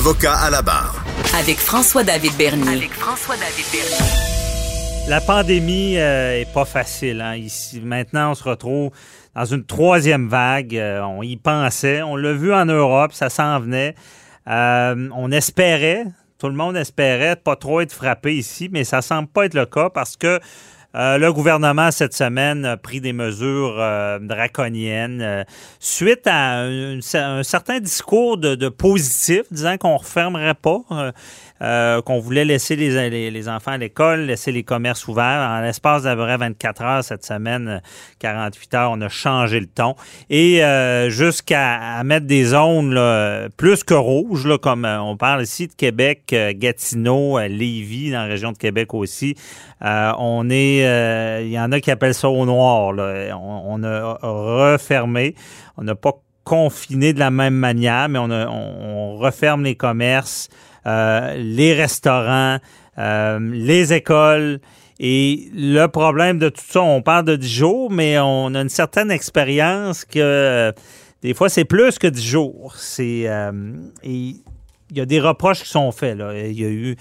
Avocat à la barre. Avec François-David Bernier. avec François-David Bernier. La pandémie euh, est pas facile. hein. Ici, maintenant, on se retrouve dans une troisième vague. Euh, on y pensait. On l'a vu en Europe, ça s'en venait. Euh, on espérait, tout le monde espérait pas trop être frappé ici, mais ça semble pas être le cas parce que euh, le gouvernement, cette semaine, a pris des mesures euh, draconiennes euh, suite à un, certain discours de, de positif disant qu'on ne refermerait pas, euh, euh, qu'on voulait laisser les, les, les enfants à l'école, laisser les commerces ouverts. En l'espace d'à peu près 24 heures cette semaine, euh, 48 heures, on a changé le ton. Et euh, jusqu'à mettre des zones là, plus que rouges, là, comme euh, on parle ici de Québec, euh, Gatineau, euh, Lévis, dans la région de Québec aussi. Euh, on est, euh, il y en a qui appellent ça au noir. Là. On, on a refermé. On n'a pas confiné de la même manière, mais on, a- on- on referme les commerces, euh, les restaurants, euh, les écoles. Et le problème de tout ça, on parle de 10 jours, mais on a une certaine expérience que euh, des fois, c'est plus que 10 jours. C'est, il y a des reproches qui sont faits. Là. Il y a eu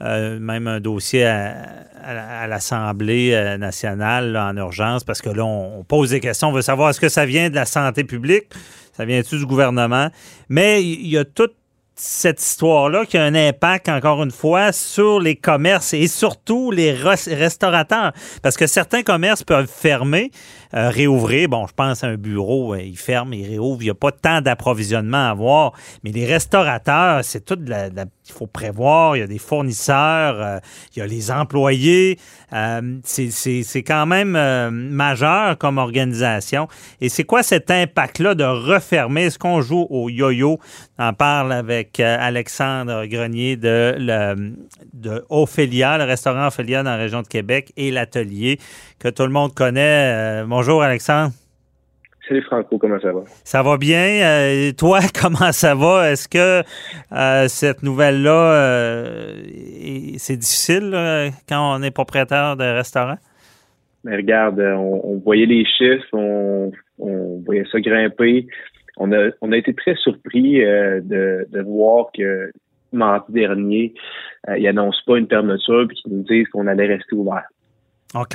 même un dossier à, l'Assemblée nationale en urgence parce que là, on, on pose des questions. On veut savoir est-ce que ça vient de la santé publique, ça vient-tu du gouvernement? Mais il y a toute cette histoire-là qui a un impact, encore une fois, sur les commerces et surtout les res- restaurateurs. Parce que certains commerces peuvent fermer, euh, réouvrir. Bon, je pense à un bureau, euh, il ferme, il réouvre. Il n'y a pas tant d'approvisionnement à avoir. Mais les restaurateurs, c'est tout de la, la- Il faut prévoir. Il y a des fournisseurs, euh, il y a les employés. Euh, c'est- quand même euh, majeur comme organisation. Et c'est quoi cet impact-là de refermer? Est-ce qu'on joue au yo-yo? On en parle avec Alexandre Grenier de, le, de Ophélia, le restaurant Ophélia dans la région de Québec et l'atelier que tout le monde connaît. Bonjour Alexandre. Salut Franco, comment ça va? Ça va bien? Euh, toi, comment ça va? Est-ce que euh, cette nouvelle-là, euh, est- c'est difficile là, quand on est propriétaire de restaurant? Mais regarde, on, on voyait les chiffres, on, on voyait ça grimper. On a, on a été très surpris de, de voir que mardi dernier, euh, ils n'annoncent pas une fermeture puis qu'ils nous disent qu'on allait rester ouvert.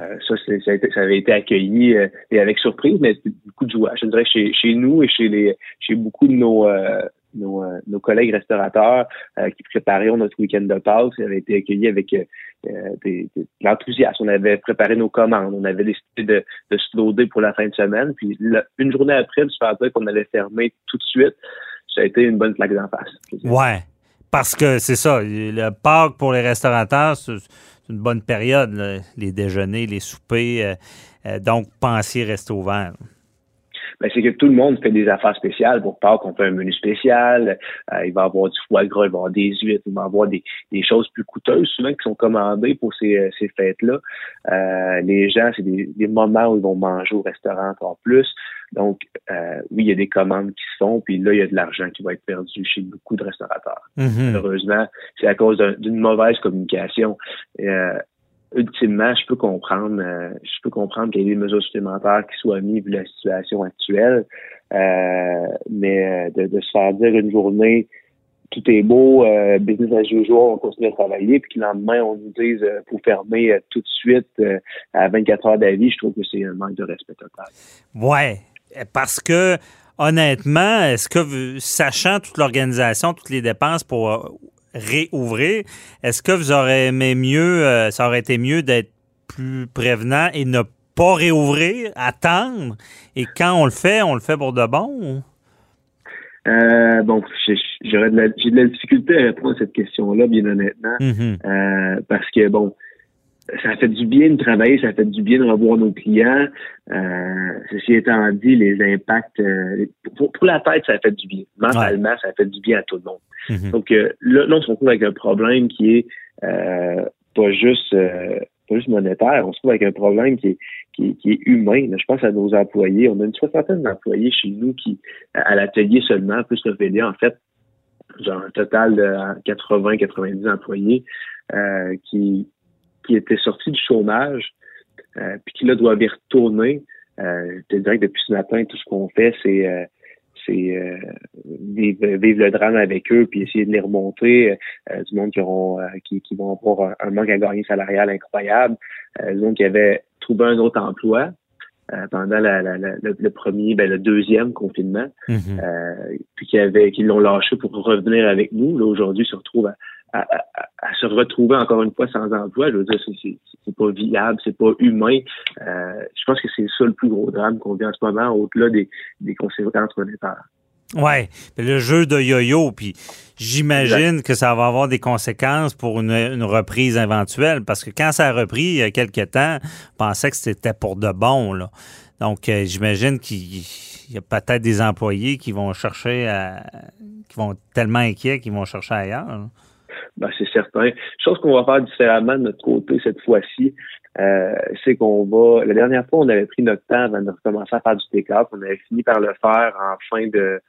Euh, ça, c'est- ça, été- ça avait été accueilli euh, et avec surprise, mais beaucoup de joie. Je dirais chez, chez nous et chez les chez beaucoup de nos euh, nos, euh, nos collègues restaurateurs euh, qui préparaient notre week-end de Pâques, ça avait été accueilli avec des- des- de l'enthousiasme. On avait préparé nos commandes, on avait décidé de, de se loader pour la fin de semaine. Puis là, une journée après, de se faire dire qu'on allait fermer tout de suite, ça a été une bonne plaque d'en face. Ouais. Parce que c'est ça, le Pâques pour les restaurateurs, une bonne période, les déjeuners, les soupers. euh, euh, donc, pensez rester ouvert. Ben, c'est que tout le monde fait des affaires spéciales. Pour Pâques, on fait un menu spécial. Euh, il va y avoir du foie gras, il va y avoir des huîtres, il va y avoir des, des choses plus coûteuses, souvent qui sont commandées pour ces, euh, ces fêtes-là. Euh, les gens, c'est des, des moments où ils vont manger au restaurant encore plus. Donc, euh, oui, il y a des commandes qui se font, puis là, il y a de l'argent qui va être perdu chez beaucoup de restaurateurs. Mhm. Malheureusement, c'est à cause d'un- d'une mauvaise communication. Euh, ultimement, je peux comprendre, euh, je peux comprendre qu'il y ait des mesures supplémentaires qui soient mises vu la situation actuelle, euh, mais euh, de, de se faire dire une journée tout est beau, euh, business as usual, on continue à travailler, puis que le lendemain, on nous dise euh, faut fermer euh, tout de suite euh, à 24 heures d'avis, je trouve que c'est un manque de respect total. Ouais. Parce que, honnêtement, est-ce que, sachant toute l'organisation, toutes les dépenses pour euh, réouvrir, est-ce que vous aurez aimé mieux, euh, ça aurait été mieux d'être plus prévenant et ne pas réouvrir, attendre, et quand on le fait, on le fait pour de bon? Euh, bon, j'ai de la- de la difficulté à répondre à cette question-là, bien honnêtement. Mhm. Euh, parce que bon, ça fait du bien de travailler, ça fait du bien de revoir nos clients. Euh, ceci étant dit, les impacts euh, pour, la tête, ça fait du bien. Mentalement, ça fait du bien à tout le monde. Mm-hmm. Donc là, là, on se retrouve avec un problème qui est pas juste pas juste monétaire, on se trouve avec un problème qui est, qui, qui est humain. je pense à nos employés. On a une soixantaine d'employés chez nous qui, à l'atelier seulement, plus le VD, en fait, genre un total de 80-90 employés euh, qui, qui étaient sortis du chômage, euh, puis qui là doivent y retourner. Euh, je te dirais que depuis ce matin, tout ce qu'on fait, c'est euh, c'est euh, vivre, le drame avec eux, puis essayer de les remonter. Euh, du monde qui auront qui, qui, vont avoir un, manque à gagner salarial incroyable. du monde qui avait trouvé un autre emploi. pendant la, la, le, premier, ben, le deuxième confinement, mm-hmm. puis qui avait, qui l'ont lâché pour revenir avec nous. Là aujourd'hui, se retrouvent à, à, se retrouver encore une fois sans emploi, je veux dire, c'est pas viable, c'est pas humain. Euh, je pense que c'est ça le plus gros drame qu'on vit en ce moment, au-delà des, des conséquences monétaires. Ouais, le jeu de yo-yo, puis j'imagine que ça va avoir des conséquences pour une, reprise éventuelle, parce que quand ça a repris il y a quelques temps, on pensait que c'était pour de bon, là. Donc, euh, j'imagine qu'il y a peut-être des employés qui vont chercher à, qui vont tellement inquiets qu'ils vont chercher ailleurs. Ben, c'est certain. Chose qu'on va faire différemment de notre côté cette fois-ci, euh, c'est qu'on va. La dernière fois, on avait pris notre temps avant de recommencer à faire du take-up. On avait fini par le faire en fin de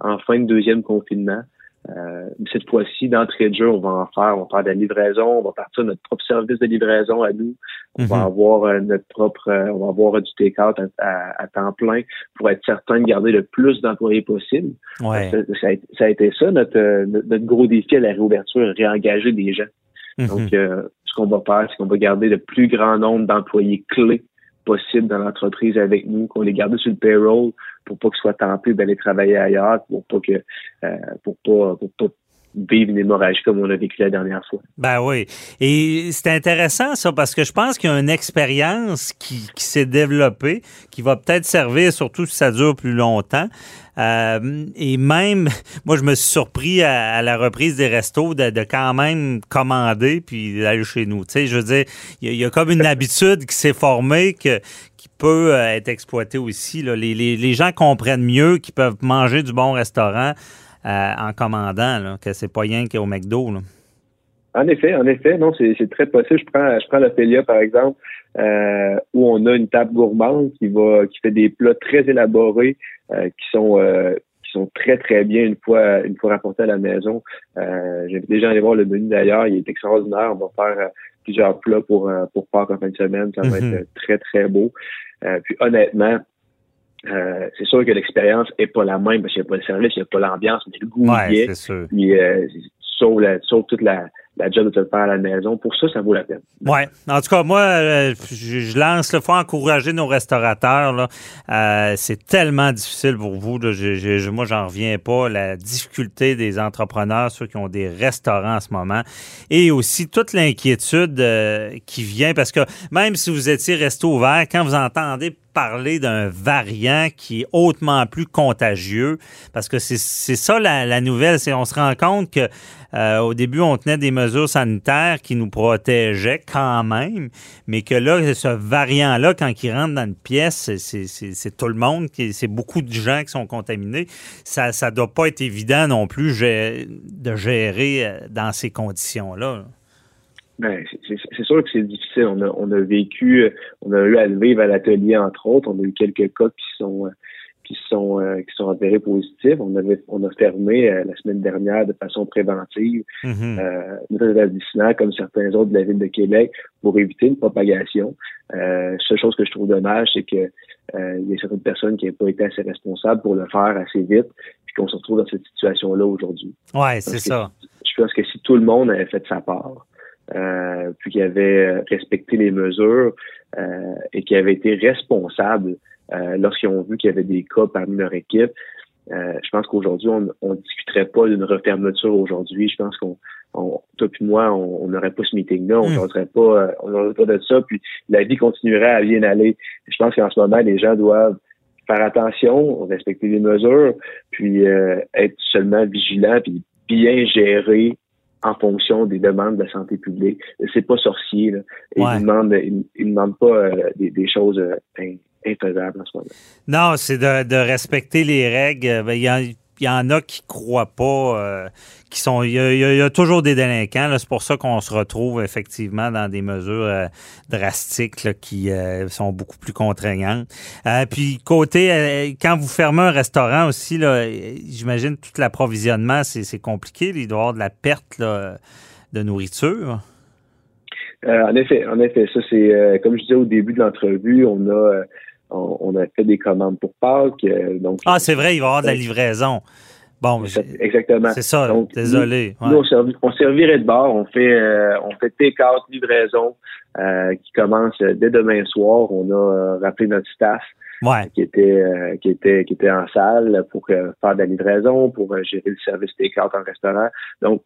en fin de deuxième confinement. Euh, cette fois-ci, d'entrée de jeu, on va en faire, on va faire de la livraison, on va partir notre propre service de livraison à nous. On va mhm. avoir euh, notre propre, euh, on va avoir du take-out à, temps plein pour être certain de garder le plus d'employés possible. Ouais. Ça, a, été ça notre, notre, gros défi à la réouverture, réengager des gens. Mhm. Donc, ce qu'on va faire, c'est qu'on va garder le plus grand nombre d'employés clés possible dans l'entreprise avec nous, qu'on les garde sur le payroll pour pas qu'ils soient tentés d'aller travailler ailleurs, pour pas que euh, pour pas pour pas vivre une hémorragie comme on a vécu la dernière fois. Ben oui. Et c'est intéressant ça parce que je pense qu'il y a une expérience qui, s'est développée qui va peut-être servir surtout si ça dure plus longtemps. Euh, et même, moi, je me suis surpris à, la reprise des restos de, quand même commander puis d'aller chez nous. Tu sais, je veux dire, il y, a comme une habitude qui s'est formée qui peut euh, être exploitée aussi. Les, les, gens comprennent mieux qu'ils peuvent manger du bon restaurant en commandant, là, que c'est pas rien qu'au McDo. Là. En effet, en effet, non, c'est très possible. Je prends, je prends l'Ophélia, par exemple, euh, où on a une table gourmande qui va, qui fait des plats très élaborés, euh, qui sont, qui sont très très bien une fois, une fois rapportés à la maison. J'ai déjà allé voir le menu d'ailleurs, il est extraordinaire. On va faire plusieurs plats pour pour Pâques en fin de semaine, ça va mm-hmm. être très très beau. puis honnêtement, euh, c'est sûr que l'expérience est pas la même parce qu'il n'y a pas le service, il n'y a pas l'ambiance, mais le goût ouais, y est. Sûr. Puis, euh, sauf, la, sauf toute la, la job de te le faire à la maison. Pour ça, ça vaut la peine. Oui. En tout cas, moi, euh, je, lance le faut encourager nos restaurateurs. Là. Euh, c'est tellement difficile pour vous. Là. Je, je, moi, j'en reviens pas. La difficulté des entrepreneurs, ceux qui ont des restaurants en ce moment. Et aussi toute l'inquiétude euh, qui vient. Parce que même si vous étiez resté ouvert, quand vous entendez parler d'un variant qui est hautement plus contagieux, parce que c'est ça la, nouvelle, c'est on se rend compte que euh, au début, on tenait des mesures sanitaires qui nous protégeaient quand même, mais que là, ce variant-là, quand il rentre dans une pièce, c'est tout le monde, c'est beaucoup de gens qui sont contaminés. Ça ne doit pas être évident non plus de gérer euh, dans ces conditions-là. Ben, c'est sûr que c'est difficile. On a, on a vécu, euh, on a eu à le vivre à l'atelier, entre autres. On a eu quelques cas qui sont qui sont euh, qui sont avérés positifs. On avait on a fermé euh, la semaine dernière de façon préventive mm euh, comme certains autres de la ville de Québec pour éviter une propagation. Euh, seule chose que je trouve dommage, c'est que euh, il y a certaines personnes qui n'ont pas été assez responsables pour le faire assez vite, puis qu'on se retrouve dans cette situation-là aujourd'hui. Ouais, c'est ça. Je pense que si tout le monde avait fait sa part, euh, puis qu'il avait respecté les mesures euh, et qu'il avait été responsable euh, lorsqu'ils ont vu qu'il y avait des cas parmi leur équipe. Euh, je pense qu'aujourd'hui, on ne discuterait pas d'une refermeture aujourd'hui. Je pense qu'on, toi et moi, on n'aurait pas ce meeting-là, on hmm. n'aurait pas, euh, on n'aurait pas de ça, puis la vie continuerait à bien aller. Je pense qu'en ce moment, les gens doivent faire attention, respecter les mesures, puis être seulement vigilants, puis bien gérer en fonction des demandes de la santé publique. C'est pas sorcier. Là. Et il ne demande, pas des, choses infaisables en ce moment. Non, c'est de, respecter les règles. Ben, il y a, il y en a qui croient pas, euh, qui sont. Il y, a, toujours des délinquants. C'est pour ça qu'on se retrouve effectivement dans des mesures euh, drastiques qui euh, sont beaucoup plus contraignantes. puis côté, quand vous fermez un restaurant aussi, j'imagine tout l'approvisionnement, c'est compliqué. Il doit y avoir de la perte de nourriture. en effet, en effet, ça c'est comme je disais au début de l'entrevue, on a on, a fait des commandes pour Pâques. Euh, donc, ah, c'est vrai, il va y avoir de la livraison. Bon, exactement. C'est ça, désolé. Nous, on, servirait de bord, on fait euh, on fait take-out, livraison, euh, qui commence dès demain soir. On a rappelé notre staff qui était qui était qui était en salle pour faire de la livraison, pour gérer le service take-out en restaurant. Donc,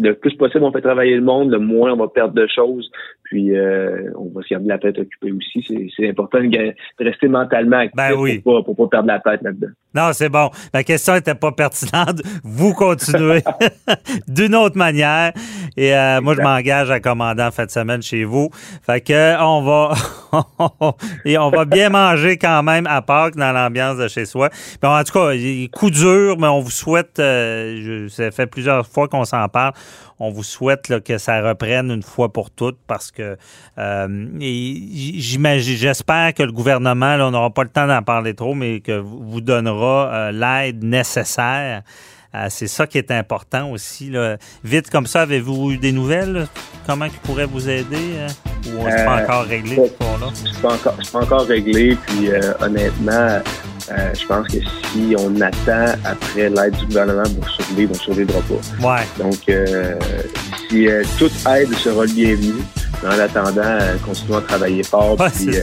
le plus possible, on fait travailler le monde, le moins on va perdre de choses. Puis euh, on va se garder la tête occupée aussi. C'est important de, rester mentalement actif ben pour, pas, perdre la tête là-dedans. Non, c'est bon. La question n'était pas pertinente. Vous continuez d'une autre manière. Et euh, moi, je m'engage à commander en fin de semaine chez vous. Fait que on va et on va bien manger quand même à Pâques dans l'ambiance de chez soi. Bon, en tout cas, coup dur, mais on vous souhaite. Euh, ça fait plusieurs fois qu'on s'en parle. On vous souhaite que ça reprenne une fois pour toutes parce que euh, j'espère que le gouvernement, là, on n'aura pas le temps d'en parler trop, mais que vous donnera euh, l'aide nécessaire. Euh, c'est ça qui est important aussi. Là. Vite comme ça, avez-vous eu des nouvelles? Comment ils pourraient vous aider? Ou c'est pas encore réglé ce là C'est pas, encore, pas encore réglé. Puis honnêtement, euh, je pense que si on attend après l'aide du gouvernement pour survivre, on ne survivra pas. Ouais. Donc, euh, si euh, toute aide sera bienvenue, en attendant, continuons à travailler fort puis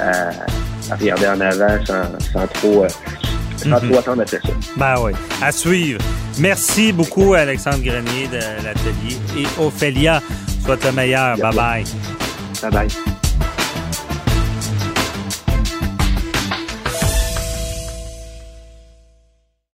à, regarder en avant sans, trop. Sans mhm. trop attendre après ça. Ben oui. À suivre. Merci beaucoup, Alexandre Grenier de l'Atelier. Et Ophélia, sois le meilleur. Bye bye. Bye bye.